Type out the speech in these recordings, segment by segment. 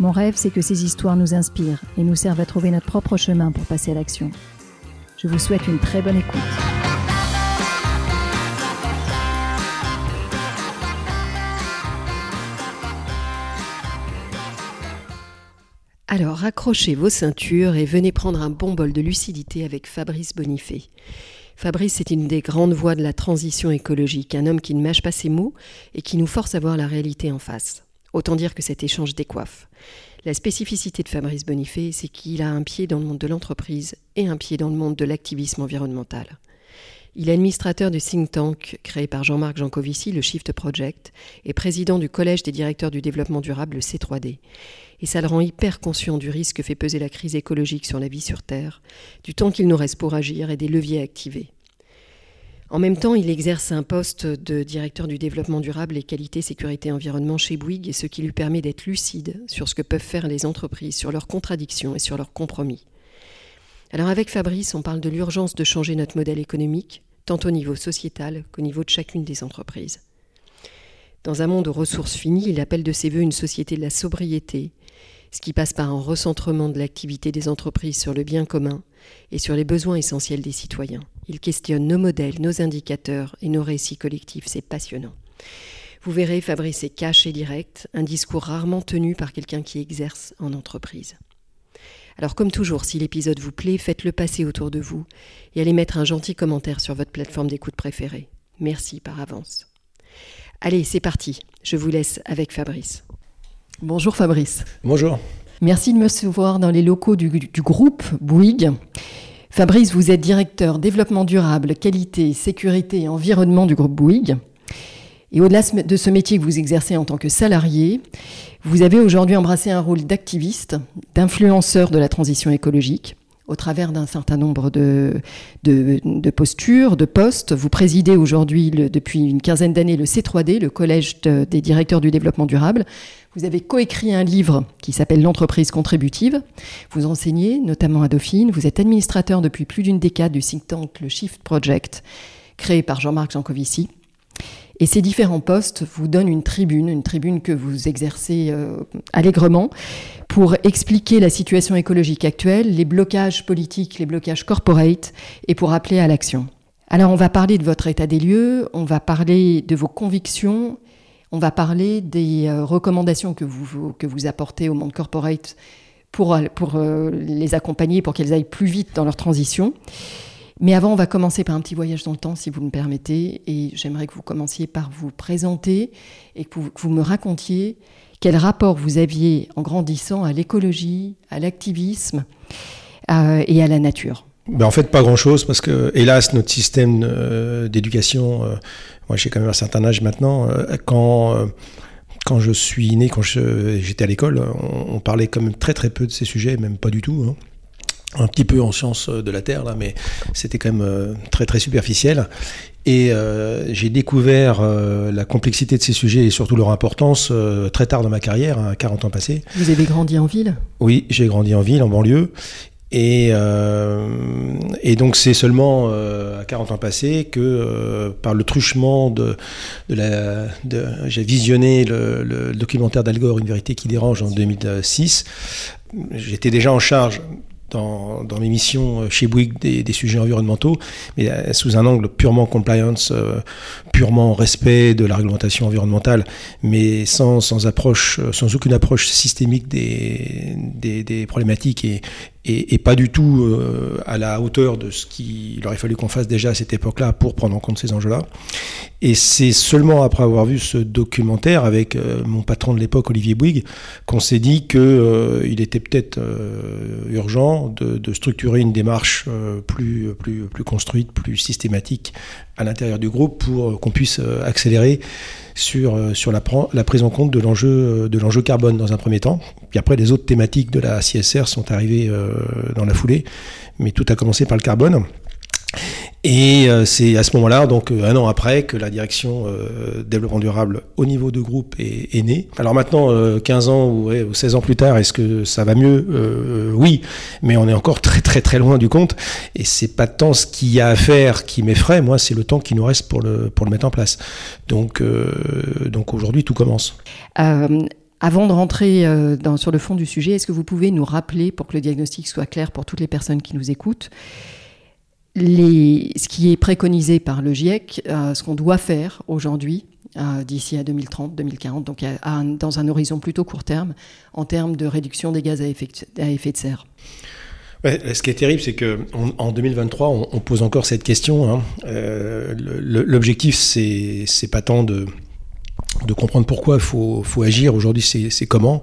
Mon rêve, c'est que ces histoires nous inspirent et nous servent à trouver notre propre chemin pour passer à l'action. Je vous souhaite une très bonne écoute. Alors, raccrochez vos ceintures et venez prendre un bon bol de lucidité avec Fabrice Bonifay. Fabrice est une des grandes voix de la transition écologique, un homme qui ne mâche pas ses mots et qui nous force à voir la réalité en face. Autant dire que cet échange décoiffe. La spécificité de Fabrice Bonifay, c'est qu'il a un pied dans le monde de l'entreprise et un pied dans le monde de l'activisme environnemental. Il est administrateur du think tank créé par Jean-Marc Jancovici, le Shift Project, et président du Collège des directeurs du développement durable, le C3D. Et ça le rend hyper conscient du risque que fait peser la crise écologique sur la vie sur Terre, du temps qu'il nous reste pour agir et des leviers à activer. En même temps, il exerce un poste de directeur du développement durable et qualité, sécurité, environnement chez Bouygues, ce qui lui permet d'être lucide sur ce que peuvent faire les entreprises, sur leurs contradictions et sur leurs compromis. Alors avec Fabrice, on parle de l'urgence de changer notre modèle économique, tant au niveau sociétal qu'au niveau de chacune des entreprises. Dans un monde aux ressources finies, il appelle de ses voeux une société de la sobriété, ce qui passe par un recentrement de l'activité des entreprises sur le bien commun et sur les besoins essentiels des citoyens. Il questionne nos modèles, nos indicateurs et nos récits collectifs. C'est passionnant. Vous verrez, Fabrice est cash et direct, un discours rarement tenu par quelqu'un qui exerce en entreprise. Alors comme toujours, si l'épisode vous plaît, faites-le passer autour de vous et allez mettre un gentil commentaire sur votre plateforme d'écoute préférée. Merci par avance. Allez, c'est parti. Je vous laisse avec Fabrice. Bonjour Fabrice. Bonjour. Merci de me recevoir dans les locaux du, groupe Bouygues. Fabrice, vous êtes directeur développement durable, qualité, sécurité et environnement du groupe Bouygues. Et au-delà de ce métier que vous exercez en tant que salarié, vous avez aujourd'hui embrassé un rôle d'activiste, d'influenceur de la transition écologique au travers d'un certain nombre de, de, postures, de postes. Vous présidez aujourd'hui, depuis une quinzaine d'années, le C3D, le Collège des directeurs du développement durable. Vous avez coécrit un livre qui s'appelle L'entreprise contributive. Vous enseignez notamment à Dauphine. Vous êtes administrateur depuis plus d'une décade du think tank le Shift Project, créé par Jean-Marc Jancovici. Et ces différents postes vous donnent une tribune, une tribune que vous exercez euh, allègrement pour expliquer la situation écologique actuelle, les blocages politiques, les blocages corporate et pour appeler à l'action. Alors on va parler de votre état des lieux, on va parler de vos convictions, on va parler des euh, recommandations que vous, que vous apportez au monde corporate pour, pour euh, les accompagner, pour qu'elles aillent plus vite dans leur transition. Mais avant, on va commencer par un petit voyage dans le temps, si vous me permettez. Et j'aimerais que vous commenciez par vous présenter et que vous, me racontiez quel rapport vous aviez en grandissant à l'écologie, à l'activisme euh, et à la nature. Ben en fait, pas grand-chose, parce que, hélas, notre système euh, d'éducation, euh, moi j'ai quand même un certain âge maintenant, quand, quand je suis né, quand j'étais à l'école, on, parlait quand même très très peu de ces sujets, même pas du tout. Hein un petit peu en sciences de la Terre, là, mais c'était quand même euh, très très superficiel. Et euh, j'ai découvert euh, la complexité de ces sujets et surtout leur importance très tard dans ma carrière, à hein, 40 ans passés. Vous avez grandi en ville? Oui, j'ai grandi en ville, en banlieue. Et, et donc c'est seulement à 40 ans passés que par le truchement de, de la... j'ai visionné le, le documentaire d'Al Gore, Une vérité qui dérange en 2006. J'étais déjà en charge dans, dans mes missions euh, chez Bouygues des, des, sujets environnementaux, mais euh, sous un angle purement compliance, euh, purement respect de la réglementation environnementale, mais sans, sans approche, sans aucune approche systémique des, des, des problématiques et, et, pas du tout à la hauteur de ce qu'il aurait fallu qu'on fasse déjà à cette époque-là pour prendre en compte ces enjeux-là. Et c'est seulement après avoir vu ce documentaire avec mon patron de l'époque, Olivier Bouygues, qu'on s'est dit qu'il il était peut-être urgent de, structurer une démarche euh, plus, plus construite, plus systématique à l'intérieur du groupe pour qu'on puisse euh, accélérer sur, euh, la, prise en compte de l'enjeu, de l'enjeu carbone dans un premier temps, Puis après, les autres thématiques de la CSR sont arrivées dans la foulée, mais tout a commencé par le carbone. Et euh, c'est à ce moment-là, donc euh, un an après, que la direction euh, développement durable au niveau de groupe est, née. Alors maintenant, 15 ans ou, 16 ans plus tard, est-ce que ça va mieux? Oui, mais on est encore très très très loin du compte. Et c'est pas tant ce qu'il y a à faire qui m'effraie, moi, c'est le temps qui nous reste pour le, pour le mettre en place. Donc, donc aujourd'hui, tout commence. Avant de rentrer dans, sur le fond du sujet, est-ce que vous pouvez nous rappeler, pour que le diagnostic soit clair pour toutes les personnes qui nous écoutent, ce qui est préconisé par le GIEC, euh, ce qu'on doit faire aujourd'hui, euh, d'ici à 2030, 2040, donc dans un horizon plutôt court terme, en termes de réduction des gaz à effet, de serre. ce qui est terrible, c'est qu'en en 2023, on, pose encore cette question. Hein. Euh, L'objectif, c'est pas tant de, comprendre pourquoi il faut, agir. Aujourd'hui, c'est comment.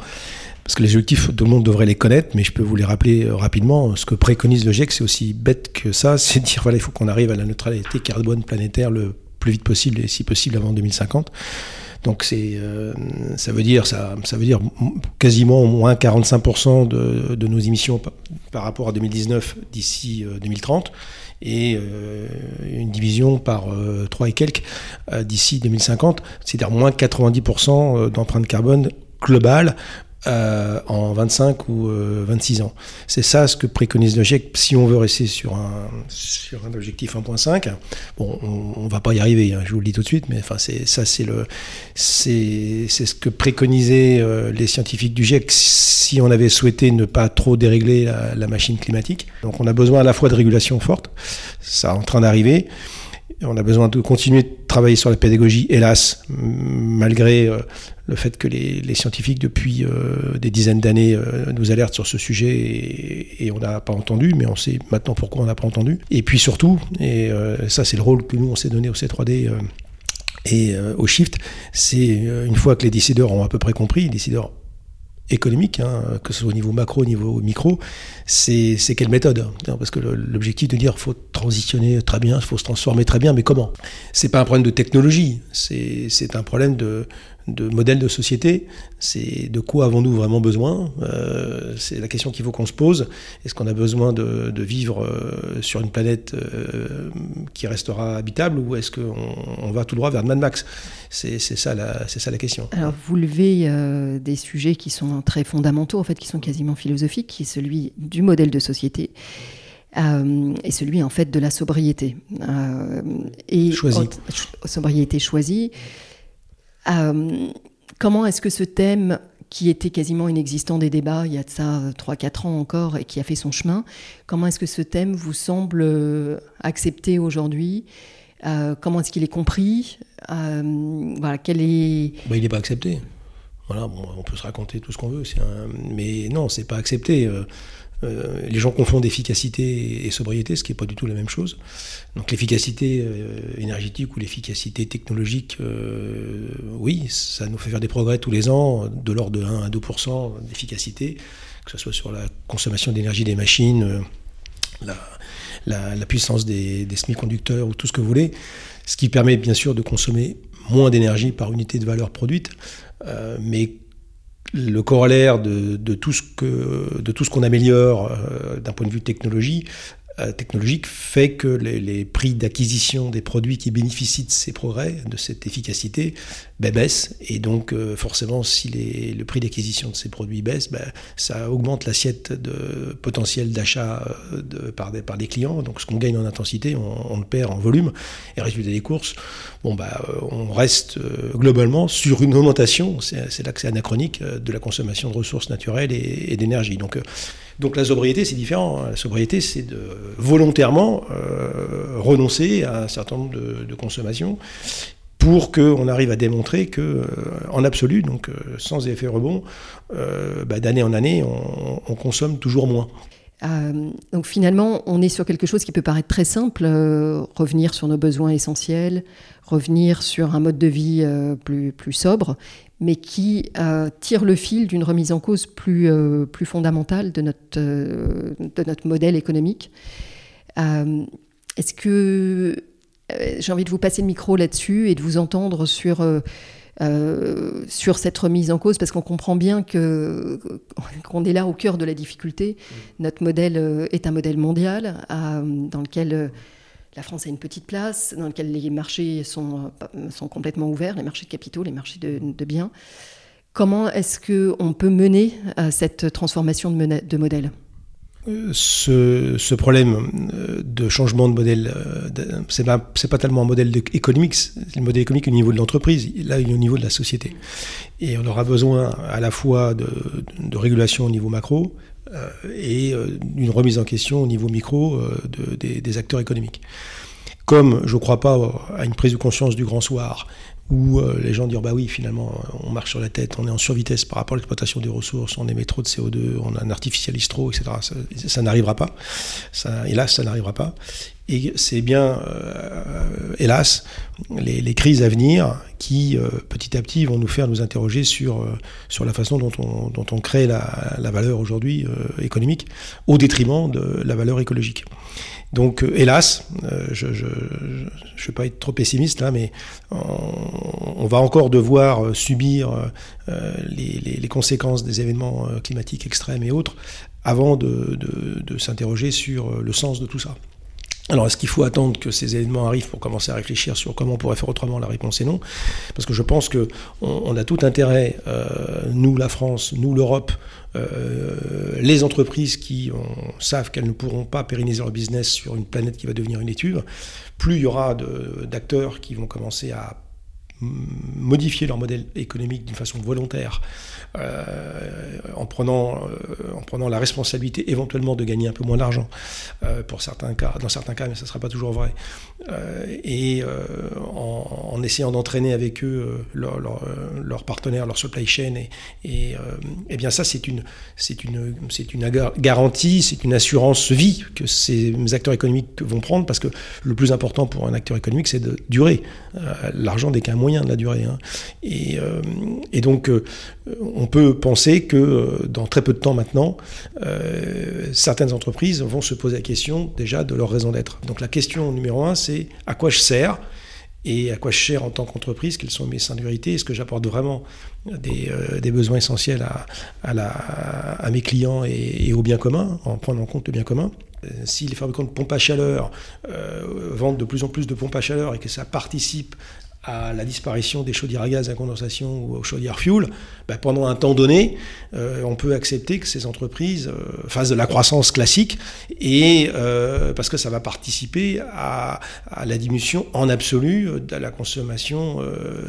Parce que les objectifs, tout le monde devrait les connaître, mais je peux vous les rappeler euh, rapidement. Ce que préconise le GIEC, c'est aussi bête que ça, c'est dire voilà, il faut qu'on arrive à la neutralité carbone planétaire le plus vite possible et si possible avant 2050. Donc c'est, euh, ça veut dire ça, ça veut dire quasiment moins 45% de, de, nos émissions par, rapport à 2019 d'ici 2030 euh, et une division par 3 et quelques d'ici 2050, c'est-à-dire moins 90% d'empreinte carbone globale euh, en 25 ou 26 euh, ans. C'est ça ce que préconise le GIEC si on veut rester sur un, sur un objectif 1.5. Bon, on, ne va pas y arriver, hein, je vous le dis tout de suite, mais enfin, c'est, ça, c'est, le, c'est, c'est ce que préconisaient euh, les scientifiques du GIEC si on avait souhaité ne pas trop dérégler la, la machine climatique. Donc on a besoin à la fois de régulation forte, ça est en train d'arriver. On a besoin de continuer de travailler sur la pédagogie, hélas, malgré le fait que les, scientifiques, depuis euh, des dizaines d'années, euh, nous alertent sur ce sujet et, on n'a pas entendu, mais on sait maintenant pourquoi on n'a pas entendu. Et puis surtout, et ça c'est le rôle que nous on s'est donné au C3D et au Shift, c'est une fois que les décideurs ont à peu près compris, les décideurs économique, hein, que ce soit au niveau macro, au niveau micro, c'est quelle méthode hein, Parce que l'objectif de dire faut transitionner très bien, il faut se transformer très bien, mais comment? C'est pas un problème de technologie, c'est un problème de, de modèle de société, c'est de quoi avons-nous vraiment besoin euh, C'est la question qu'il faut qu'on se pose. Est-ce qu'on a besoin de, vivre euh, sur une planète euh, qui restera habitable ou est-ce qu'on va tout droit vers Mad Max? C'est ça, la, ça la question. Alors vous levez des sujets qui sont très fondamentaux, en fait, qui sont quasiment philosophiques, qui est celui du modèle de société. et celui en fait de la sobriété. et choisie. sobriété choisie. Euh, comment est-ce que ce thème, qui était quasiment inexistant des débats il y a de ça 3-4 ans encore et qui a fait son chemin, comment est-ce que ce thème vous semble euh, accepté aujourd'hui? Euh, Comment est-ce qu'il est compris? Voilà, quel est... Bah, il n'est pas accepté. Voilà, on peut se raconter tout ce qu'on veut, mais non, c'est pas accepté. Euh, les gens confondent efficacité et sobriété, ce qui n'est pas du tout la même chose. Donc l'efficacité euh, énergétique ou l'efficacité technologique, euh, oui, ça nous fait faire des progrès tous les ans, de l'ordre de 1 à 2% d'efficacité, que ce soit sur la consommation d'énergie des machines, la, puissance des, des semi-conducteurs ou tout ce que vous voulez, ce qui permet bien sûr de consommer moins d'énergie par unité de valeur produite, mais le corollaire de, tout ce que de tout ce qu'on améliore euh, d'un point de vue technologie technologique fait que les, prix d'acquisition des produits qui bénéficient de ces progrès, de cette efficacité, ben, baissent. Et donc, euh, forcément, si le prix d'acquisition de ces produits baisse, ben, ça augmente l'assiette de potentiel d'achat euh, par, des, par des clients. Donc, ce qu'on gagne en intensité, on, le perd en volume. Et résultat des courses, bon, bah, on reste globalement sur une augmentation, c'est là que c'est anachronique, de la consommation de ressources naturelles et, et d'énergie. Donc, donc la sobriété, c'est différent. La sobriété, c'est de volontairement euh, renoncer à un certain nombre de, consommations pour qu'on arrive à démontrer que, euh, en absolu, donc euh, sans effet rebond, bah, d'année en année, on, consomme toujours moins. donc finalement, on est sur quelque chose qui peut paraître très simple, revenir sur nos besoins essentiels, revenir sur un mode de vie plus, plus sobre, mais qui euh, tire le fil d'une remise en cause plus, euh, plus fondamentale de notre, euh, de notre modèle économique. Est-ce que j'ai envie de vous passer le micro là-dessus et de vous entendre sur sur cette remise en cause, parce qu'on comprend bien que qu'on est là au cœur de la difficulté. Notre modèle est un modèle mondial dans lequel la France a une petite place, dans lequel les marchés sont, sont complètement ouverts, les marchés de capitaux, les marchés de, biens. Comment est-ce qu'on peut mener à cette transformation de, modèle? Ce, problème euh, de changement de modèle, euh, c'est pas, pas tellement un modèle économique, c'est le modèle économique au niveau de l'entreprise, là il est au niveau de la société. Et on aura besoin à la fois de, régulation au niveau macro euh, et d'une remise en question au niveau micro des, des, acteurs économiques. Comme je ne crois pas à une prise de conscience du grand soir où euh, les gens disent bah oui finalement on marche sur la tête, on est en survitesse par rapport à l'exploitation des ressources, on émet trop de CO2, on un artificialise trop, etc. Ça, n'arrivera pas. Ça, hélas, ça n'arrivera pas. Et c'est bien, euh, hélas, les, crises à venir qui, euh, petit à petit, vont nous faire nous interroger sur, sur la façon dont on, crée la, valeur aujourd'hui économique, au détriment de la valeur écologique. Donc, euh, hélas, euh, je ne vais pas être trop pessimiste là, mais on, va encore devoir euh, subir les, conséquences des événements climatiques extrêmes et autres avant de s'interroger sur le sens de tout ça. Alors, est-ce qu'il faut attendre que ces événements arrivent pour commencer à réfléchir sur comment on pourrait faire autrement La réponse est non, parce que je pense que on, a tout intérêt, euh, nous la France, nous l'Europe, euh, les entreprises qui savent qu'elles ne pourront pas pérenniser leur business sur une planète qui va devenir une étuve, plus il y aura d'acteurs qui vont commencer à modifier leur modèle économique d'une façon volontaire, euh, en, prenant, euh, en prenant la responsabilité éventuellement de gagner un peu moins d'argent, euh, pour certains cas, dans certains cas, mais ça ne sera pas toujours vrai, et en, essayant d'entraîner avec eux leurs leur, partenaires, leur supply chain, et, et, et bien ça c'est une, c'est une, c'est une garantie, c'est une assurance vie que ces acteurs économiques vont prendre, parce que le plus important pour un acteur économique c'est de durer. L'argent n'est qu'un de la durée. Hein. Euh, et, donc, euh, on peut penser que euh, dans très peu de temps maintenant, certaines entreprises vont se poser la question déjà de leur raison d'être. Donc la question numéro un, c'est à quoi je sers et à quoi je sers en tant qu'entreprise, quelles sont mes singularités, est-ce que j'apporte vraiment des, besoins essentiels à mes clients et, au bien commun, en prenant en compte le bien commun? Si les fabricants de pompes à chaleur vendent de plus en plus de pompes à chaleur et que ça participe à la disparition des chaudières à gaz à condensation ou aux chaudières fuel, ben, pendant un temps donné, euh, on peut accepter que ces entreprises euh, fassent de la croissance classique, et euh, parce que ça va participer à, la diminution en absolu de la consommation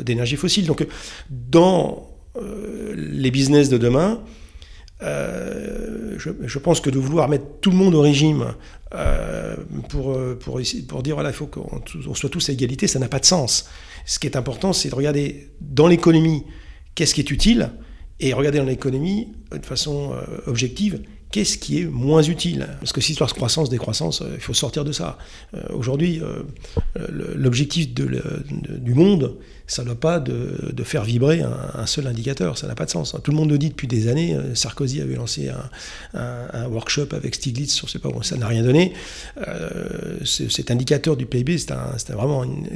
d'énergie fossile. Donc dans les business de demain, je, pense que de vouloir mettre tout le monde au régime pour, pour, pour dire voilà, il faut qu'on soit tous à égalité, ça n'a pas de sens. Ce qui est important, c'est de regarder dans l'économie qu'est-ce qui est utile et regarder dans l'économie de façon euh, objective qu'est-ce qui est moins utile Parce que si histoire de croissance, décroissance, euh, il faut sortir de ça. Euh, aujourd'hui, l'objectif du monde, ça ne doit pas de, faire vibrer un, seul indicateur, ça n'a pas de sens. Tout le monde le dit depuis des années, euh, Sarkozy avait lancé un, workshop avec Stiglitz sur sais pas ça n'a rien donné. Euh, cet indicateur du PIB, c'est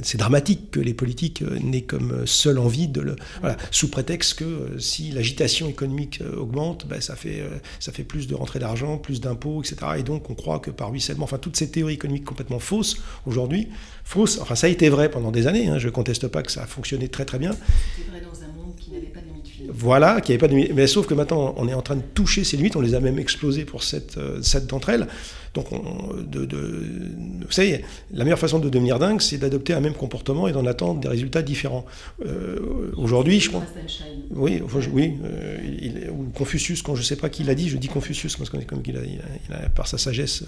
c'est dramatique que les politiques euh, n'aient comme seule envie de le... Sous prétexte que si l'agitation économique augmente, ben, ça, fait, ça fait plus de rentrée d'argent, plus d'impôts, etc. Et donc on croit que par ruissellement, enfin toutes ces théories économiques complètement fausses aujourd'hui, fausses, enfin ça a été vrai pendant des années, hein, je ne conteste pas que ça a fonctionné très très bien monde qui n'avait pas Voilà, qui n'avait pas de limite. Mais sauf que maintenant, on est en train de toucher ces limites, on les a même explosées pour cette, euh, cette d'entre elles. Donc, vous savez, la meilleure façon de devenir dingue, c'est d'adopter un même comportement et d'en attendre des résultats différents. Euh, aujourd'hui, je crois. Oui, oui. Euh, ou Confucius, quand je ne sais pas qui l'a dit, je dis Confucius parce qu'on est comme il a, par sa sagesse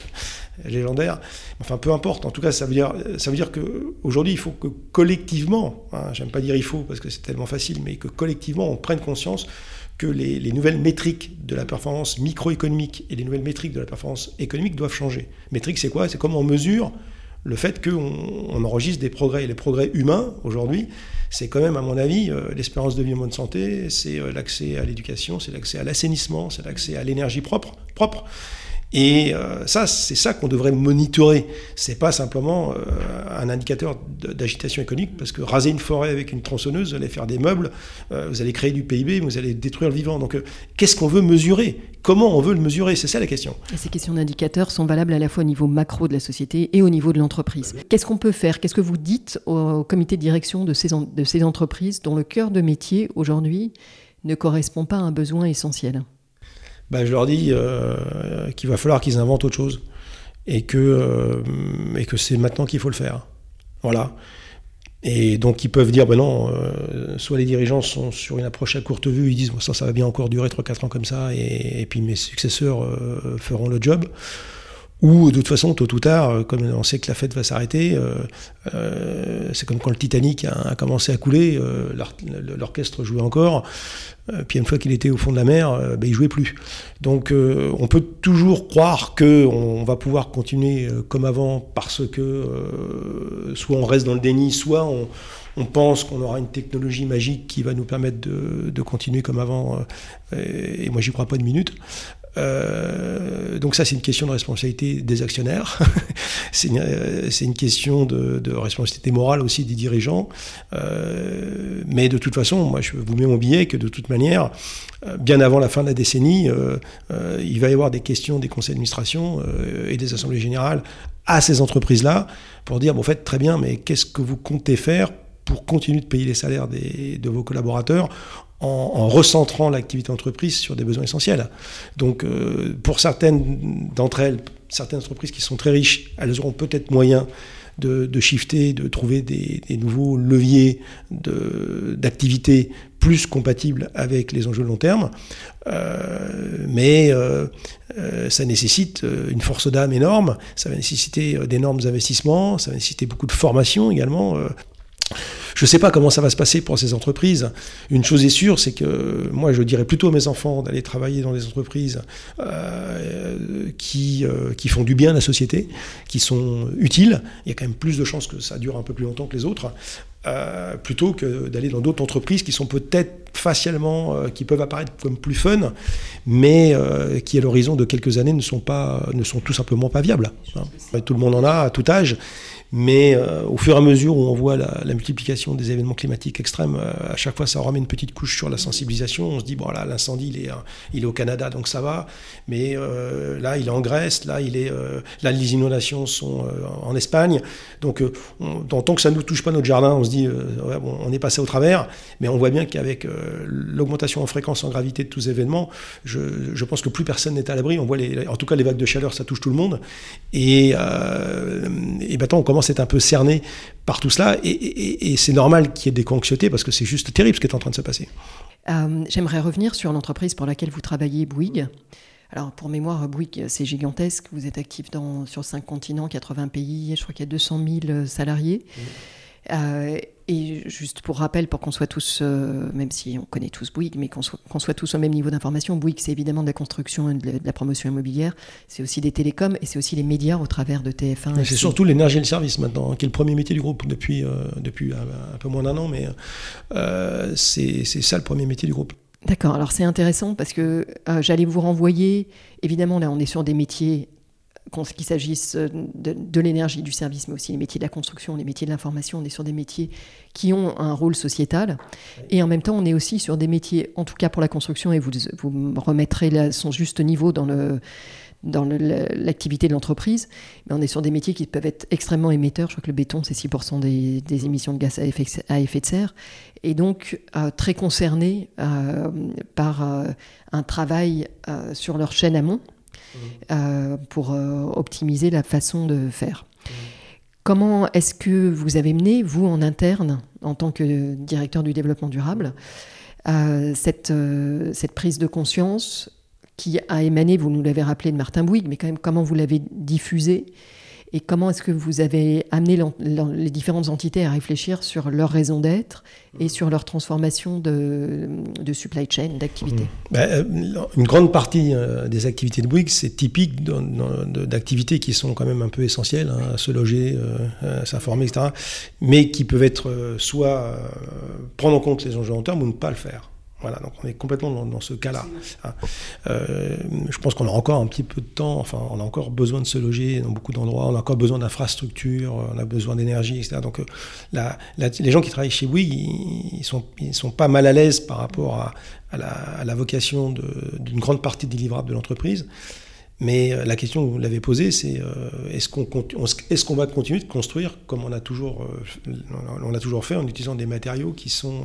légendaire. Enfin, peu importe. En tout cas, ça veut dire, ça veut dire que aujourd'hui, il faut que collectivement, hein, j'aime pas dire il faut parce que c'est tellement facile, mais que collectivement, on prenne conscience que les, nouvelles métriques de la performance microéconomique et les nouvelles métriques de la performance économique doivent changer. Métrique, c'est quoi? C'est comment on mesure le fait qu'on on enregistre des progrès. Et les progrès humains, aujourd'hui, c'est quand même, à mon avis, euh, l'espérance de vie en bonne santé, c'est euh, l'accès à l'éducation, c'est l'accès à l'assainissement, c'est l'accès à l'énergie propre. Et euh, ça, c'est ça qu'on devrait monitorer. C'est pas simplement euh, un indicateur d'agitation économique, parce que raser une forêt avec une tronçonneuse, vous allez faire des meubles, euh, vous allez créer du PIB, vous allez détruire le vivant. Donc, qu'est-ce qu'on veut mesurer? Comment on veut le mesurer? C'est ça la question. Et ces questions d'indicateurs sont valables à la fois au niveau macro de la société et au niveau de l'entreprise. Qu'est-ce qu'on peut faire? Qu'est-ce que vous dites au, comité de direction de ces, de ces entreprises dont le cœur de métier aujourd'hui ne correspond pas à un besoin essentiel? Bah, je leur dis euh, qu'il va falloir qu'ils inventent autre chose et que, euh, que c'est maintenant qu'il faut le faire. Voilà. Et donc ils peuvent dire, ben non, euh, soit les dirigeants sont sur une approche à courte vue, ils disent, bon, ça, ça va bien encore durer 3-4 ans comme ça, et puis mes successeurs feront le job. Ou de toute façon, tôt ou tard, comme on sait que la fête va s'arrêter, c'est comme quand le Titanic a, commencé à couler, l'orchestre jouait encore, euh, puis une fois qu'il était au fond de la mer, euh, ben, il jouait plus. Donc euh, on peut toujours croire qu'on va pouvoir continuer comme avant parce que soit on reste dans le déni, soit on, pense qu'on aura une technologie magique qui va nous permettre de, continuer comme avant. et moi, j'y crois pas une minute. Euh, donc ça, c'est une question de responsabilité des actionnaires. c'est une, euh, question de, responsabilité morale aussi des dirigeants. Euh, mais de toute façon, moi, je vous mets mon billet que de toute manière, euh, bien avant la fin de la décennie, euh, il va y avoir des questions des conseils d'administration et des assemblées générales à ces entreprises-là pour dire, bon, en fait, très bien, mais qu'est-ce que vous comptez faire pour continuer de payer les salaires des, de vos collaborateurs en, recentrant l'activité entreprise sur des besoins essentiels. Donc, euh, pour certaines d'entre elles, certaines entreprises qui sont très riches, elles auront peut-être moyen de, shifter, de trouver des, nouveaux leviers d'activité plus compatibles avec les enjeux long terme. Euh, mais euh, ça nécessite une force d'âme énorme, ça va nécessiter d'énormes investissements, ça va nécessiter beaucoup de formation également. Je ne sais pas comment ça va se passer pour ces entreprises. Une chose est sûre, c'est que moi, je dirais plutôt à mes enfants d'aller travailler dans des entreprises euh, qui, euh, qui font du bien à la société, qui sont utiles. Il y a quand même plus de chances que ça dure un peu plus longtemps que les autres. Euh, plutôt que d'aller dans d'autres entreprises qui sont peut-être facialement, qui peuvent apparaître comme plus fun, mais qui à l'horizon de quelques années ne sont, pas, ne sont tout simplement pas viables. Hein. Tout le monde en a à tout âge, mais euh, au fur et à mesure où on voit la, multiplication des événements climatiques extrêmes, euh, à chaque fois ça remet une petite couche sur la sensibilisation. On se dit, bon là, l'incendie, il est, il est au Canada, donc ça va. Mais euh, là, il est en Grèce, là, il est, là les inondations sont en Espagne. Donc, on, tant que ça ne nous touche pas notre jardin, on se dit, on est passé au travers. Mais on voit bien qu'avec l'augmentation en fréquence, en gravité de tous ces événements, je, je pense que plus personne n'est à l'abri. On voit les, en tout cas les vagues de chaleur, ça touche tout le monde. Et, et maintenant, on commence c'est un peu cerné par tout cela. Et, c'est normal qu'il y ait des anxiétés parce que c'est juste terrible ce qui est en train de se passer. Euh, j'aimerais revenir sur l'entreprise pour laquelle vous travaillez, Bouygues. Alors, pour mémoire, Bouygues, c'est gigantesque. Vous êtes actif dans, sur 5 continents, 80 pays. Je crois qu'il y a 200 000 salariés. Euh, et juste pour rappel, pour qu'on soit tous, euh, même si on connaît tous Bouygues, mais qu'on soit, tous au même niveau d'information, Bouygues, c'est évidemment de la construction et de la, promotion immobilière, c'est aussi des télécoms et c'est aussi les médias au travers de TF1. C'est surtout l'énergie et le service maintenant, hein, qui est le premier métier du groupe depuis, euh, depuis un, peu moins d'un an, mais c'est ça le premier métier du groupe. D'accord, alors c'est intéressant parce que j'allais vous renvoyer, évidemment là on est sur des métiers qu'il s'agisse euh, de, l'énergie, du service, mais aussi les métiers de la construction, les métiers de l'information, on est sur des métiers qui ont un rôle sociétal. Et en même temps, on est aussi sur des métiers, en tout cas pour la construction, et vous, vous remettrez son juste niveau dans le dans l'activité de l'entreprise, mais on est sur des métiers qui peuvent être extrêmement émetteurs. Je crois que le béton, c'est 6% des, émissions de gaz à effet, de serre, et donc euh, très concernés euh, par un travail sur leur chaîne amont, euh, pour euh, optimiser la façon de faire. Comment est-ce que vous avez mené, vous en interne, en tant que directeur du développement durable, euh, cette, cette prise de conscience qui a émané, vous nous l'avez rappelé, de Martin Bouygues, mais quand même comment vous l'avez diffusée et comment est-ce que vous avez amené les différentes entités à réfléchir sur leur raison d'être et sur leur transformation de, supply chain, d'activité? Mmh. ben, euh, Une grande partie euh, des activités de Bouygues, c'est typique d'activités qui sont quand même un peu essentielles, hein, à se loger, euh, à s'informer, etc., mais qui peuvent être soit prendre en compte les enjeux long terme ou ne pas le faire. Voilà, donc on est complètement dans, ce cas-là. Hein. Euh, je pense qu'on a encore un petit peu de temps, enfin, on a encore besoin de se loger dans beaucoup d'endroits, on a encore besoin d'infrastructures, on a besoin d'énergie, etc. Donc euh, les gens qui travaillent chez Bouygues, ils, sont, ils sont pas mal à l'aise par rapport à, à, la, vocation d'une grande partie des livrables de l'entreprise. Mais euh, la question que vous l'avez posée, c'est est-ce qu'on va continuer de construire comme on a toujours, on a toujours fait en utilisant des matériaux qui sont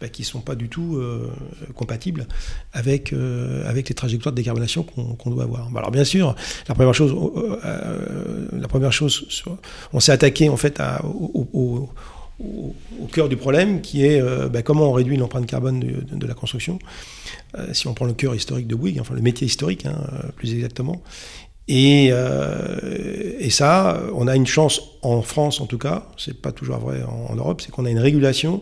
bah, qui ne sont pas du tout euh, compatibles avec, euh, avec les trajectoires de décarbonation qu'on doit avoir. alors bien sûr, la première chose, euh, la première chose on s'est attaqué en fait à, au, cœur du problème, qui est bah, comment on réduit l'empreinte carbone de, la construction. si on prend le cœur historique de Bouygues, enfin le métier historique, hein, plus exactement. Et, et, ça, on a une chance en France en tout cas, c'est pas toujours vrai en Europe, c'est qu'on a une régulation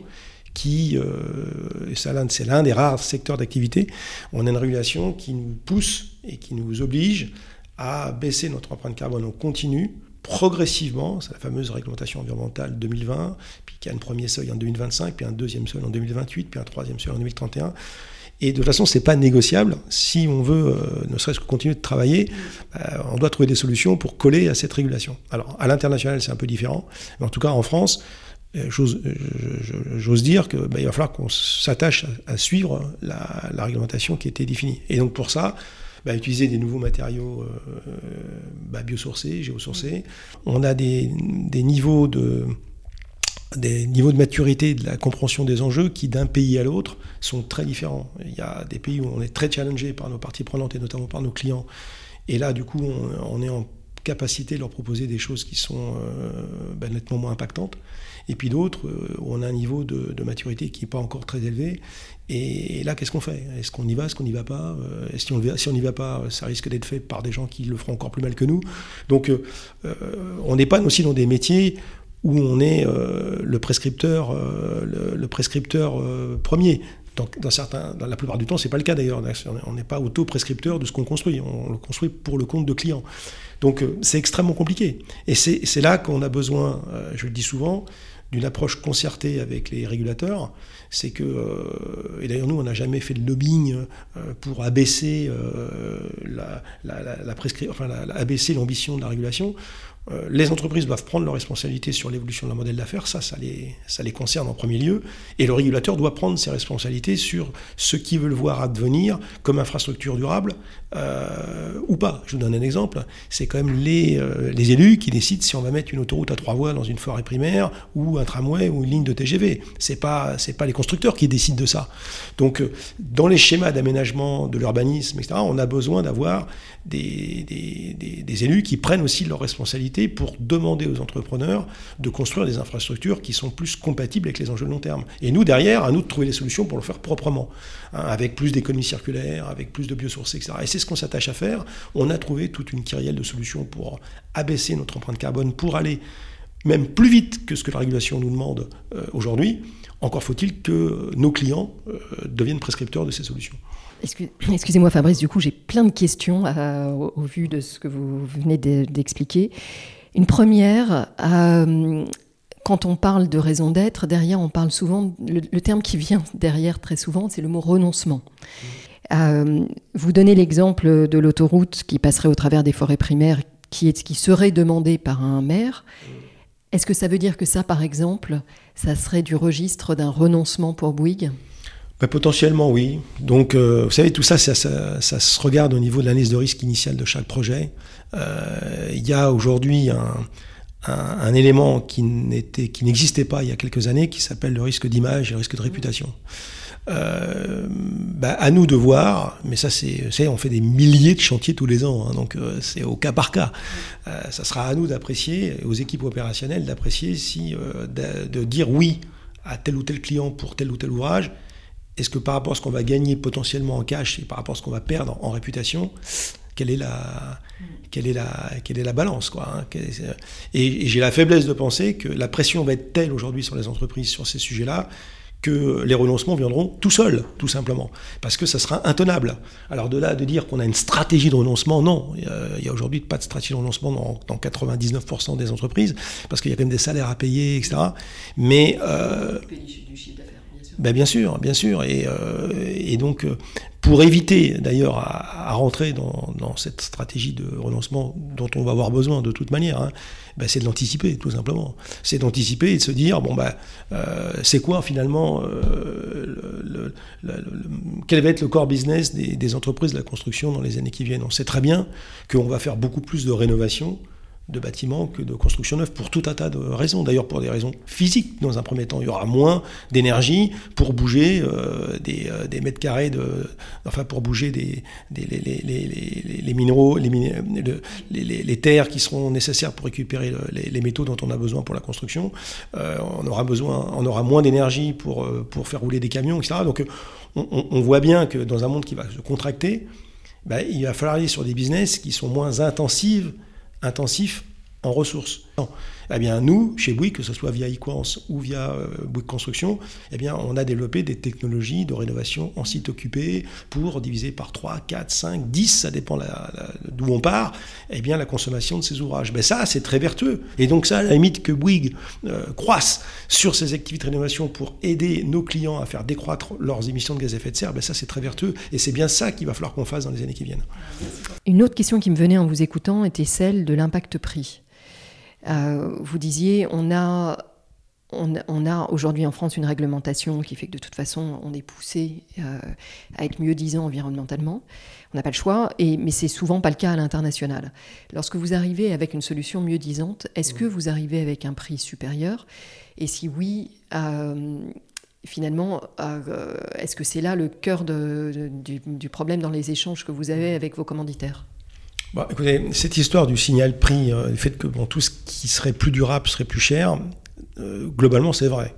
qui, euh, et c'est l'un des rares secteurs d'activité, on a une régulation qui nous pousse et qui nous oblige à baisser notre empreinte carbone en continu, progressivement, c'est la fameuse réglementation environnementale 2020, puis qui a un premier seuil en 2025, puis un deuxième seuil en 2028, puis un troisième seuil en 2031. Et de toute façon, c'est pas négociable. Si on veut, euh, ne serait-ce que continuer de travailler, euh, on doit trouver des solutions pour coller à cette régulation. Alors, à l'international, c'est un peu différent, mais en tout cas, en France, euh, j'ose dire qu'il bah, va falloir qu'on s'attache à, suivre la, réglementation qui était définie. Et donc pour ça, bah, utiliser des nouveaux matériaux euh, bah, biosourcés, géosourcés. On a des, niveaux de des niveaux de maturité de la compréhension des enjeux qui d'un pays à l'autre sont très différents. Il y a des pays où on est très challengé par nos parties prenantes et notamment par nos clients. Et là, du coup, on, est en capacité de leur proposer des choses qui sont euh, nettement moins impactantes et puis d'autres euh, on a un niveau de, maturité qui n'est pas encore très élevé. Et, là, qu'est-ce qu'on fait? Est-ce qu'on y va? Est-ce qu'on n'y va pas? Euh, Si on n'y va pas, ça risque d'être fait par des gens qui le feront encore plus mal que nous. Donc, euh, on n'est pas aussi dans des métiers où on est le prescripteur, le, prescripteur premier. Donc, dans, certains, dans la plupart du temps, c'est pas le cas d'ailleurs. On n'est pas auto-prescripteur de ce qu'on construit. On le construit pour le compte de clients. Donc, c'est extrêmement compliqué. Et c'est là qu'on a besoin, je le dis souvent, d'une approche concertée avec les régulateurs, c'est que, euh, et d'ailleurs nous on n'a jamais fait de lobbying euh, pour abaisser euh, la, la, enfin, abaisser l'ambition de la régulation. Euh, les entreprises doivent prendre leurs responsabilités sur l'évolution de leur modèle d'affaires, ça, ça les, concerne en premier lieu, et le régulateur doit prendre ses responsabilités sur ce qu'ils veulent voir advenir comme infrastructure durable euh, ou pas. Je vous donne un exemple, c'est quand même les, euh, les élus qui décident si on va mettre une autoroute à trois voies dans une forêt primaire ou un tramway ou une ligne de TGV. C'est pas pas les constructeurs qui décident de ça. Donc dans les schémas d'aménagement de l'urbanisme, etc., on a besoin d'avoir des élus qui prennent aussi leurs responsabilités pour demander aux entrepreneurs de construire des infrastructures qui sont plus compatibles avec les enjeux de long terme. Et nous, derrière, à nous de trouver les solutions pour le faire proprement, hein, avec plus d'économie circulaire, avec plus de biosources, etc. Et c'est ce qu'on s'attache à faire. On a trouvé toute une kyrielle de solutions pour abaisser notre empreinte carbone, pour aller même plus vite que ce que la régulation nous demande euh, aujourd'hui. Encore faut-il que nos clients euh, deviennent prescripteurs de ces solutions. Excusez-moi Fabrice, du coup j'ai plein de questions euh, au, vu de ce que vous venez d'expliquer. Une première, euh, quand on parle de raison d'être, derrière on parle souvent, le, terme qui vient derrière très souvent, c'est le mot renoncement. Euh, vous donnez l'exemple de l'autoroute qui passerait au travers des forêts primaires, qui, serait demandée par un maire. Est-ce que ça veut dire que ça, par exemple, ça serait du registre d'un renoncement pour Bouygues? Bah, potentiellement, oui. Donc, euh, vous savez, tout ça ça, se regarde au niveau de l'analyse de risque initiale de chaque projet. Euh, il y a aujourd'hui un, élément qui n'existait pas il y a quelques années, qui s'appelle le risque d'image et le risque de réputation. Euh, bah, à nous de voir, mais ça c'est, on fait des milliers de chantiers tous les ans, hein, donc c'est au cas par cas. ça sera à nous d'apprécier, aux équipes opérationnelles d'apprécier si, de, de, dire oui à tel ou tel client pour tel ou tel ouvrage, est-ce que par rapport à ce qu'on va gagner potentiellement en cash et par rapport à ce qu'on va perdre en réputation, quelle est la, quelle est la, quelle est la balance quoi, hein, Et, j'ai la faiblesse de penser que la pression va être telle aujourd'hui sur les entreprises sur ces sujets-là que les renoncements viendront tout seuls, tout simplement, parce que ça sera intenable. Alors de là, de dire qu'on a une stratégie de renoncement, non, il n'y a, aujourd'hui pas de stratégie de renoncement dans, 99% des entreprises, parce qu'il y a quand même des salaires à payer, etc. Mais... Euh, Ben bien sûr, bien sûr. Et, et donc, pour éviter d'ailleurs à, rentrer dans, cette stratégie de renoncement dont on va avoir besoin de toute manière, hein, ben c'est de l'anticiper tout simplement. C'est d'anticiper et de se dire bon ben c'est quoi finalement le, quel va être le core business des, des, entreprises de la construction dans les années qui viennent? On sait très bien qu'on va faire beaucoup plus de rénovation de bâtiments que de construction neuve pour tout un tas de raisons. D'ailleurs, pour des raisons physiques, dans un premier temps. Il y aura moins d'énergie pour bouger euh, euh, des, mètres carrés, de, enfin, pour bouger des, les, minéraux, les, terres qui seront nécessaires pour récupérer les, métaux dont on a besoin pour la construction. Euh, on, aura besoin, on aura moins d'énergie pour, pour faire rouler des camions, etc. Donc, on, voit bien que dans un monde qui va se contracter, ben, il va falloir aller sur des business qui sont moins intensifs intensif en ressources. Eh bien, nous, chez Bouygues, que ce soit via Equance ou via euh, Bouygues Construction, eh bien, on a développé des technologies de rénovation en site occupé pour diviser par 3, 4, 5, 10, ça dépend d'où on part, eh bien, la consommation de ces ouvrages. Mais ça, c'est très vertueux. Et donc ça, à la limite que Bouygues euh, croisse sur ces activités de rénovation pour aider nos clients à faire décroître leurs émissions de gaz à effet de serre, ben ça, c'est très vertueux. Et c'est bien ça qu'il va falloir qu'on fasse dans les années qui viennent. Une autre question qui me venait en vous écoutant était celle de l'impact prix. Euh, vous disiez, on a, on, a aujourd'hui en France une réglementation qui fait que de toute façon, on est poussé euh, à être mieux disant environnementalement. On n'a pas le choix, et, mais c'est souvent pas le cas à l'international. Lorsque vous arrivez avec une solution mieux disante, est-ce que vous arrivez avec un prix supérieur? Et si oui, euh, finalement, est-ce que c'est là le cœur du, du, problème dans les échanges que vous avez avec vos commanditaires? Bon, écoutez, cette histoire du signal prix, euh, le fait que bon, tout ce qui serait plus durable serait plus cher, euh, globalement c'est vrai.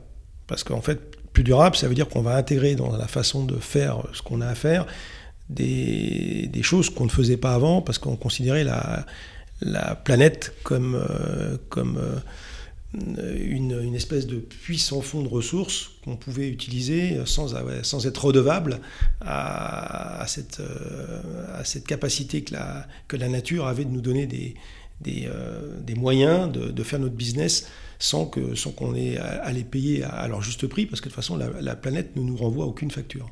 Parce qu'en fait, plus durable, ça veut dire qu'on va intégrer dans la façon de faire ce qu'on a à faire des, des choses qu'on ne faisait pas avant parce qu'on considérait la, la planète comme, euh, comme une, espèce de puissant fond de ressources qu'on pouvait utiliser sans, sans être redevable à, cette, à cette capacité que la, que la nature avait de nous donner des, des, euh, des moyens de, de, faire notre business sans qu'on sans ait à, les payer à, leur juste prix, parce que de toute façon, la planète ne nous renvoie aucune facture.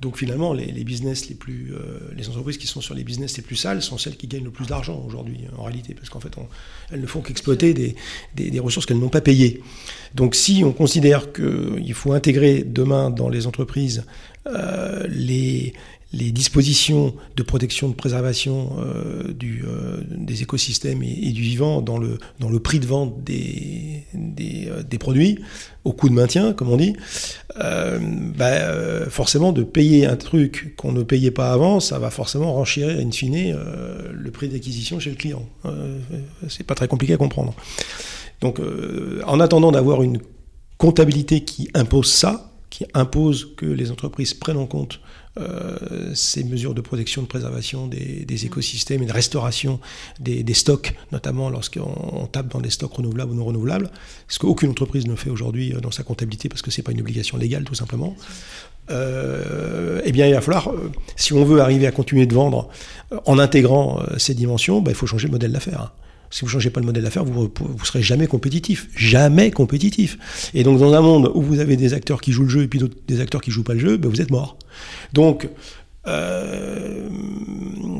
Donc finalement, les, business les plus, euh, les entreprises qui sont sur les business les plus sales sont celles qui gagnent le plus d'argent aujourd'hui, en réalité, parce qu'en fait, elles ne font qu'exploiter des, des, ressources qu'elles n'ont pas payées. Donc si on considère qu'il faut intégrer demain dans les entreprises euh, les, les dispositions de protection, de préservation euh, euh, des écosystèmes et, du vivant dans le, dans le prix de vente des, des, euh, produits, au coût de maintien, comme on dit, bah, forcément de payer un truc qu'on ne payait pas avant, ça va forcément renchérir in fine le prix d'acquisition chez le client. C'est pas très compliqué à comprendre. Donc en attendant d'avoir une comptabilité qui impose ça, qui impose que les entreprises prennent en compte euh, ces mesures de protection, de préservation des, mm. écosystèmes et de restauration des, stocks, notamment lorsqu'on tape dans des stocks renouvelables ou non renouvelables, ce qu'aucune entreprise ne fait aujourd'hui euh, dans sa comptabilité parce que ce n'est pas une obligation légale tout simplement. Euh, eh bien, il va falloir, si on veut arriver à continuer de vendre en intégrant ces dimensions, bah, il faut changer le modèle d'affaires. Si vous ne changez pas le modèle d'affaires, vous ne serez jamais compétitif. Jamais compétitif. Et donc, dans un monde où vous avez des acteurs qui jouent le jeu et puis des acteurs qui ne jouent pas le jeu, ben vous êtes mort. Donc, euh,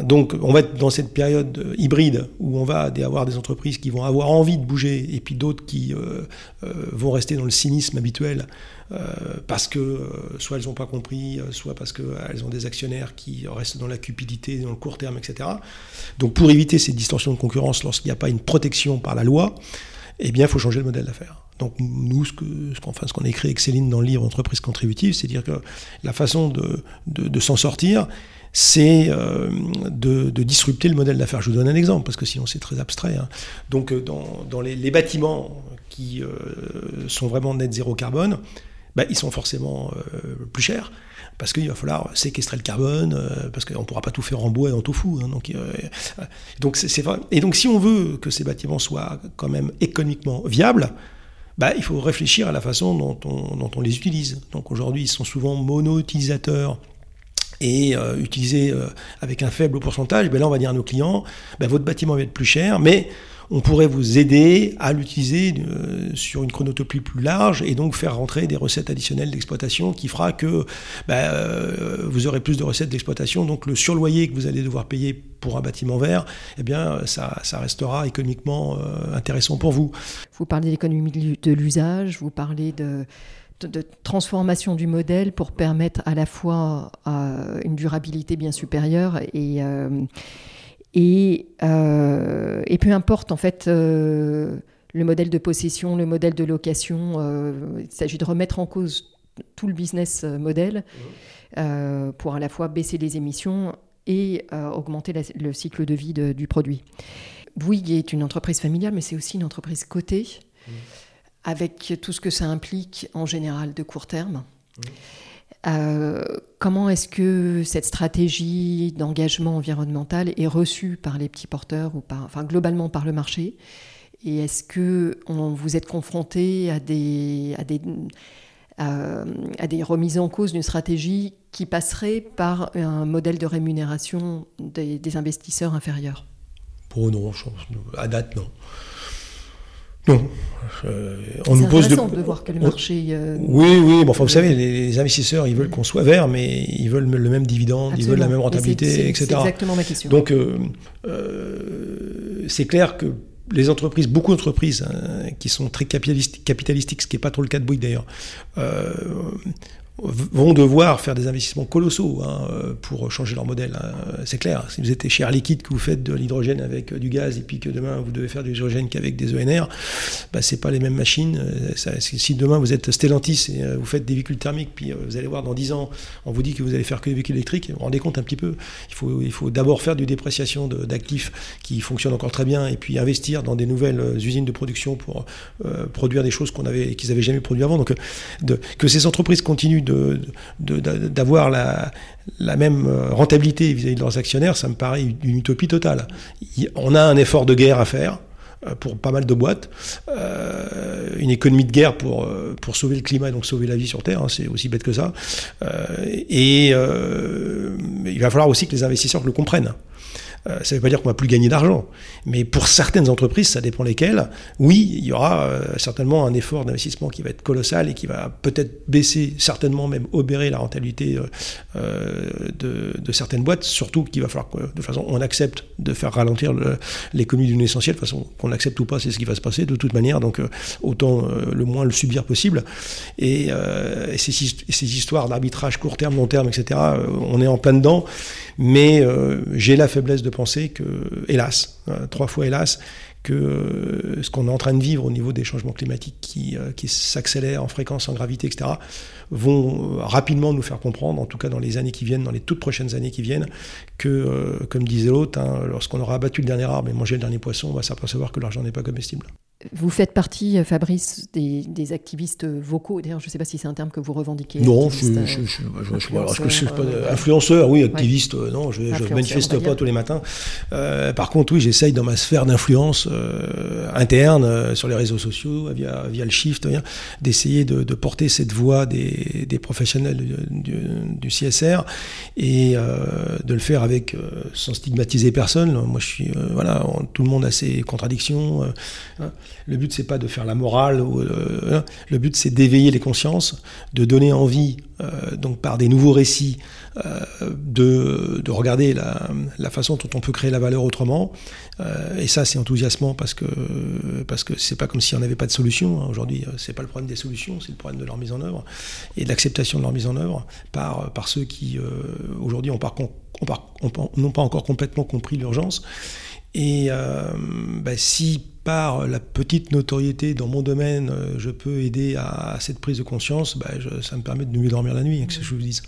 donc, on va être dans cette période hybride où on va avoir des entreprises qui vont avoir envie de bouger et puis d'autres qui euh, euh, vont rester dans le cynisme habituel parce que soit elles n'ont pas compris, soit parce qu'elles ont des actionnaires qui restent dans la cupidité, dans le court terme, etc. Donc, pour éviter ces distorsions de concurrence lorsqu'il n'y a pas une protection par la loi, eh bien, il faut changer le modèle d'affaires. Donc nous, ce qu'on qu'on écrit avec Céline dans le livre Entreprise contributive, c'est dire que la façon de, s'en sortir, c'est euh, de, disrupter le modèle d'affaires. Je vous donne un exemple, parce que sinon c'est très abstrait. Hein. Donc euh, dans, les, bâtiments qui euh, sont vraiment net zéro carbone, bah, ils sont forcément plus chers parce qu'il va falloir séquestrer le carbone, parce qu'on ne pourra pas tout faire en bois et en tofu. Hein. Et donc si on veut que ces bâtiments soient quand même économiquement viables, bah, il faut réfléchir à la façon dont on, les utilise. Donc aujourd'hui, ils sont souvent mono-utilisateurs et euh, utilisés euh, avec un faible pourcentage. Ben là, on va dire à nos clients, ben, votre bâtiment va être plus cher, mais on pourrait vous aider à l'utiliser euh, sur une chronotopie plus large et donc faire rentrer des recettes additionnelles d'exploitation qui fera que bah, vous aurez plus de recettes d'exploitation. Donc le surloyer que vous allez devoir payer pour un bâtiment vert, eh bien, ça, restera économiquement intéressant pour vous. Vous parlez d'économie de l'usage, vous parlez de de transformation du modèle pour permettre à la fois euh, une durabilité bien supérieure et, euh, et, euh, et, peu importe en fait le modèle de possession, le modèle de location, il s'agit de remettre en cause tout le business model pour à la fois baisser les émissions et augmenter le cycle de vie du produit. Bouygues est une entreprise familiale, mais c'est aussi une entreprise cotée. Mmh avec tout ce que ça implique en général de court terme. Euh, comment est-ce que cette stratégie d'engagement environnemental est reçue par les petits porteurs ou par, enfin globalement par le marché? Et est-ce que on, vous êtes confronté à des, à des, euh, à des remises en cause d'une stratégie qui passerait par un modèle de rémunération des, des investisseurs inférieurs Pour non, à date non. Non. Euh, on nous pose de... de voir que le marché. Euh, oui, oui. Bon, enfin, vous savez, les, investisseurs, ils veulent qu'on soit vert, mais ils veulent le même dividende, ils veulent la même rentabilité, etc. C'est exactement ma question. Donc, euh, c'est clair que les entreprises, beaucoup d'entreprises hein, qui sont très capitalistiques, ce qui n'est pas trop le cas de Bouygues d'ailleurs, vont devoir faire des investissements colossaux hein, euh, pour changer leur modèle. Hein. C'est clair. Si vous êtes chez Liquide, que vous faites de l'hydrogène avec euh, du gaz, et puis que demain vous devez faire du hydrogène qu'avec des ENR, bah, c'est pas les mêmes machines. Euh, si demain vous êtes Stellantis et vous faites des véhicules thermiques, puis vous allez voir dans 10 ans, on vous dit que vous allez faire que des véhicules électriques, vous vous rendez compte un petit peu. Il faut, d'abord faire du dépréciation d'actifs qui fonctionnent encore très bien, et puis investir dans des nouvelles usines de production pour produire des choses qu'on avait, qu'ils n'avaient jamais produit avant. Donc de, que ces entreprises continuent d'avoir la, même euh, rentabilité vis-à-vis de leurs actionnaires, ça me paraît une utopie totale. On a un effort de guerre à faire euh, pour pas mal de boîtes, euh, une économie de guerre pour, pour sauver le climat et donc sauver la vie sur Terre, hein, c'est aussi bête que ça. et il va falloir aussi que les investisseurs le comprennent. Euh, ça ne veut pas dire qu'on va plus gagner d'argent, mais pour certaines entreprises, ça dépend lesquelles, oui, il y aura euh, certainement un effort d'investissement qui va être colossal et qui va peut-être baisser, certainement même obérer la rentabilité euh, de, certaines boîtes, surtout qu'il va falloir que, de toute façon, on accepte de faire ralentir l'économie d'une essentielle, de façon, qu'on accepte ou pas, c'est ce qui va se passer de toute manière, donc autant le moins le subir possible. Et, ces, ces, histoires d'arbitrage court terme, long terme, etc., on est en plein dedans, mais j'ai la faiblesse de penser que, hélas, euh, trois fois hélas, que euh, ce qu'on est en train de vivre au niveau des changements climatiques qui, euh, s'accélèrent en fréquence, en gravité, etc., vont rapidement nous faire comprendre, en tout cas dans les années qui viennent, dans les toutes prochaines années qui viennent, que, comme disait l'autre, hein, lorsqu'on aura abattu le dernier arbre et mangé le dernier poisson, on va s'apercevoir que l'argent n'est pas comestible. Vous faites partie, euh, Fabrice, des, activistes vocaux. D'ailleurs, je ne sais pas si c'est un terme que vous revendiquez. Non, je ne suis pas influenceur, oui, activiste, euh, non, je ne manifeste pas tous les matins. Euh, par contre, oui, j'essaye dans ma sphère d'influence interne, sur les réseaux sociaux, via, via le Shift, d'essayer de, porter cette voix des, professionnels du, CSR et de le faire avec, sans stigmatiser personne. Moi, je suis, voilà, tout le monde a ses contradictions. Hein. Le but, c'est pas de faire la morale. Euh, hein. le but, c'est d'éveiller les consciences, de donner envie, euh, donc par des nouveaux récits, euh, de, regarder la, façon dont on peut créer la valeur autrement. et ça, c'est enthousiasmant parce que parce que c'est pas comme si on n'avait pas de solution. Hein. Aujourd'hui, c'est pas le problème des solutions, c'est le problème de leur mise en œuvre et de l'acceptation de leur mise en œuvre par par ceux qui aujourd'hui n'ont pas, encore complètement compris l'urgence. Et bah, si par la petite notoriété dans mon domaine, euh, je peux aider à, cette prise de conscience, bah, ça me permet de mieux dormir la nuit, que je vous dise.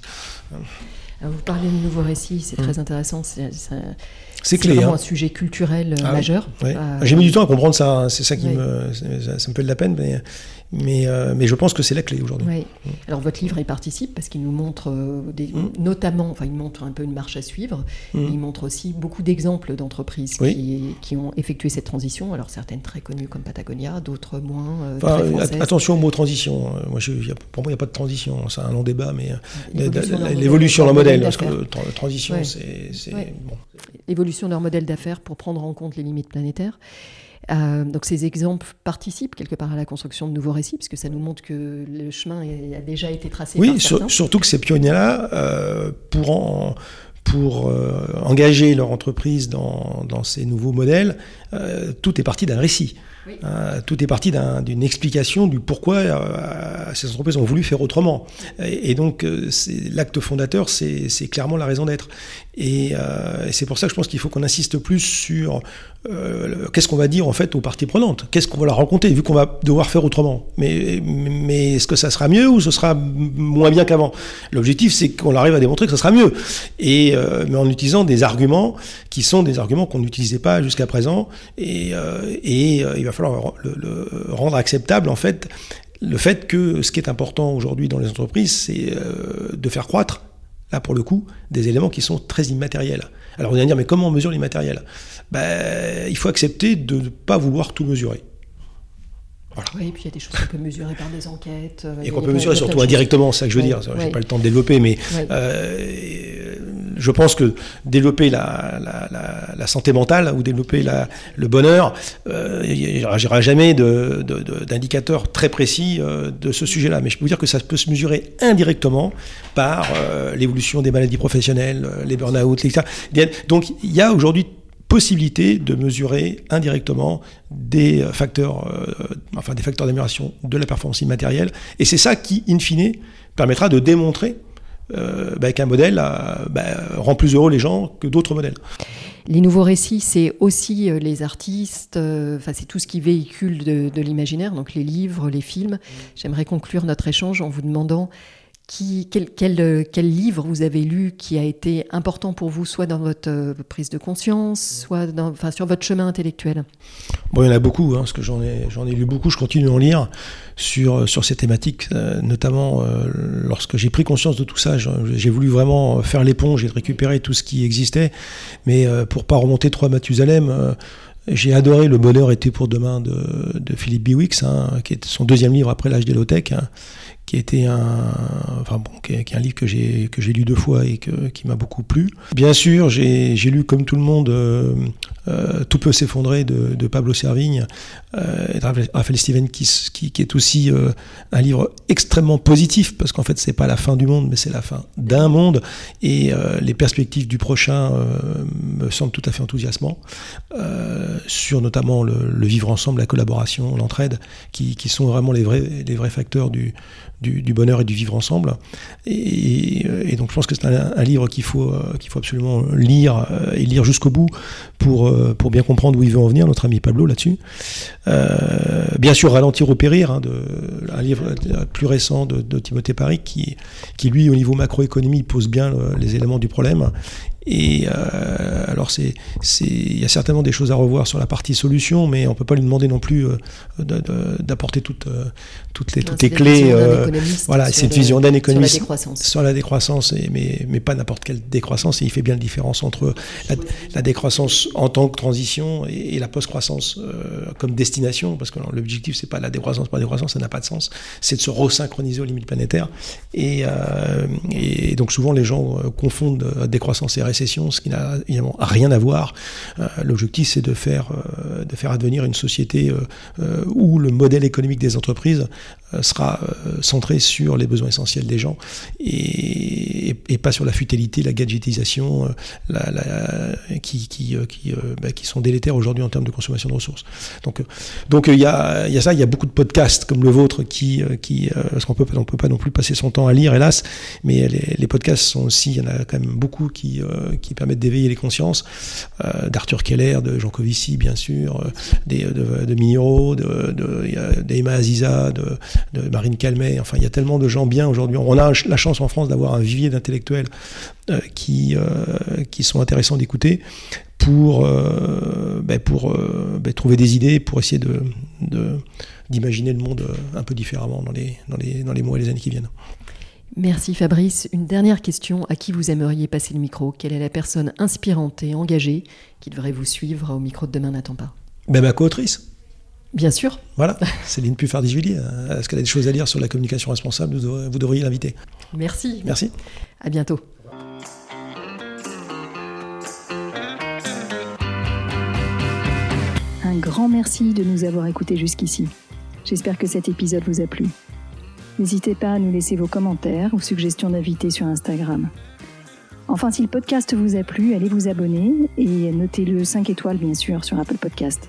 vous parlez de nouveaux récits, c'est très mmh. intéressant. C'est vraiment hein. un sujet culturel euh, ah majeur. Euh, J'ai mis du temps à comprendre ça, hein. c'est ça qui me, ça, me fait de la peine, mais mais, euh, mais je pense que c'est la clé aujourd'hui. Alors votre livre y participe parce qu'il nous montre euh, des, mm. notamment, enfin il montre un peu une marche à suivre, mm. il montre aussi beaucoup d'exemples d'entreprises qui, qui, ont effectué cette transition, alors certaines très connues comme Patagonia, d'autres moins euh, très. Attention au mot transition, moi, je, pour moi il n'y a pas de transition, c'est un long débat, mais l'évolution de leur modèle, parce que transition c'est... L'évolution de leur modèle d'affaires pour prendre en compte les limites planétaires. Euh, donc ces exemples participent quelque part à la construction de nouveaux récits, puisque ça nous montre que le chemin a déjà été tracé. Oui, surtout que ces pionniers-là, euh, pour, pour euh, engager leur entreprise dans, dans ces nouveaux modèles, tout est parti d'un récit. Tout est parti d'une explication du pourquoi ces entreprises ont voulu faire autrement. Et, donc, l'acte fondateur, c'est clairement la raison d'être. Et, c'est pour ça que je pense qu'il faut qu'on insiste plus sur qu'est-ce qu'on va dire en fait aux parties prenantes, qu'est-ce qu'on va leur raconter, vu qu'on va devoir faire autrement? Mais, mais est-ce que ça sera mieux ou ce sera moins bien qu'avant? L'objectif, c'est qu'on arrive à démontrer que ça sera mieux. Et, mais en utilisant des arguments qui sont des arguments qu'on n'utilisait pas jusqu'à présent. Et, et il va falloir le, rendre acceptable, en fait, le fait que ce qui est important aujourd'hui dans les entreprises, c'est euh, de faire croître, là pour le coup, des éléments qui sont très immatériels. Alors vous allez me dire, mais comment on mesure l'immatériel ben, Il faut accepter de ne pas vouloir tout mesurer. Oui, et puis il y a des choses qu'on peut mesurer par des enquêtes. Euh, et qu'on peut mesurer surtout indirectement, c'est ça que je veux dire. Je n'ai pas le temps de développer, mais euh, je pense que développer la, la, santé mentale ou développer le bonheur, euh, il n'y aura jamais d'indicateurs de, très précis de ce sujet-là. Mais je peux vous dire que ça peut se mesurer indirectement par l'évolution des maladies professionnelles, les burn-out, etc. Donc il y a aujourd'hui possibilité de mesurer indirectement des facteurs, euh, enfin des facteurs d'amélioration de la performance immatérielle. Et c'est ça qui, in fine, permettra de démontrer euh, bah, qu'un modèle bah, rend plus heureux les gens que d'autres modèles. Les nouveaux récits, c'est aussi euh, les artistes, enfin c'est tout ce qui véhicule de l'imaginaire, donc les livres, les films. J'aimerais conclure notre échange en vous demandant quel, quel, livre vous avez lu qui a été important pour vous, soit dans votre euh, prise de conscience, soit dans, enfin, sur votre chemin intellectuel? Bon, il y en a beaucoup, hein, parce que j'en ai, j'en ai lu beaucoup, je continue à en lire sur, sur ces thématiques, euh, notamment euh, lorsque j'ai pris conscience de tout ça, j'ai voulu vraiment faire l'éponge et récupérer tout ce qui existait, mais pour pas remonter trop à Mathusalem, j'ai adoré Le bonheur était pour demain de, Philippe Biwix, hein, qui est son deuxième livre après l'âge des low-tech, hein, qui était un, enfin bon, qui est, un livre que j'ai que j'ai lu deux fois et que, qui m'a beaucoup plu. Bien sûr, j'ai lu comme tout le monde euh, euh, Tout peut s'effondrer de, Pablo Servigne euh, et Raphaël Steven qui, qui, est aussi un livre extrêmement positif parce qu'en fait c'est pas la fin du monde mais c'est la fin d'un monde et les perspectives du prochain me semblent tout à fait enthousiasmants sur notamment le, le, vivre ensemble, la collaboration, l'entraide qui, qui sont vraiment les vrais les vrais facteurs du du, bonheur et du vivre ensemble. Et, donc je pense que c'est un, livre qu'il faut, euh, faut absolument lire euh, et lire jusqu'au bout pour, euh, pour bien comprendre où il veut en venir, notre ami Pablo là-dessus. bien sûr, Ralentir ou périr, hein, un livre plus récent de, de Timothée Paris qui, qui, lui, au niveau macroéconomie, pose bien les éléments du problème et euh, alors, c'est, il y a certainement des choses à revoir sur la partie solution, mais on ne peut pas lui demander non plus euh, d'apporter toutes, euh, toutes les, toutes les clés. voilà, c'est une vision d'un économiste sur la décroissance. Sur la décroissance, et, mais, mais pas n'importe quelle décroissance. Et il fait bien la différence entre la, décroissance en tant que transition et, la post-croissance comme destination, parce que l'objectif, c'est pas la décroissance, la décroissance, ça n'a pas de sens. C'est de se resynchroniser aux limites planétaires. Et, et donc, souvent, les gens confondent décroissance et ce qui n'a évidemment rien à voir. Euh, l'objectif, c'est de faire, euh, de faire advenir une société euh, où le modèle économique des entreprises sera centré sur les besoins essentiels des gens et, pas sur la futilité, la gadgetisation qui, bah, qui, sont délétères aujourd'hui en termes de consommation de ressources. Donc donc il y, a, ça, il y a beaucoup de podcasts comme le vôtre qui, qui parce qu'on peut, on peut pas non plus passer son temps à lire, hélas, mais les, podcasts sont aussi, il y en a quand même beaucoup qui, permettent d'éveiller les consciences, euh, d'Arthur Keller, de Jean Covici, bien sûr, euh, de, de Minero, d'Emma Aziza, de, de, Marine Calmet. Enfin, il y a tellement de gens bien aujourd'hui. On a la chance en France d'avoir un vivier d'intellectuels euh, qui, qui sont intéressants d'écouter pour, ben pour ben trouver des idées, pour essayer de, d'imaginer le monde un peu différemment dans les, dans les, dans les mois et les années qui viennent. Merci Fabrice. Une dernière question. À qui vous aimeriez passer le micro? Quelle est la personne inspirante et engagée qui devrait vous suivre? Au micro de Demain n'attend pas ben, Ma co-autrice. Bien sûr. Voilà, Céline Puffard-Dijulier. Est-ce qu'elle a des choses à dire sur la communication responsable? Vous devriez l'inviter. Merci. Merci. À bientôt. Un grand merci de nous avoir écoutés jusqu'ici. J'espère que cet épisode vous a plu. N'hésitez pas à nous laisser vos commentaires ou suggestions d'invités sur Instagram. Enfin, si le podcast vous a plu, allez vous abonner et notez-le 5 étoiles bien sûr sur Apple Podcast.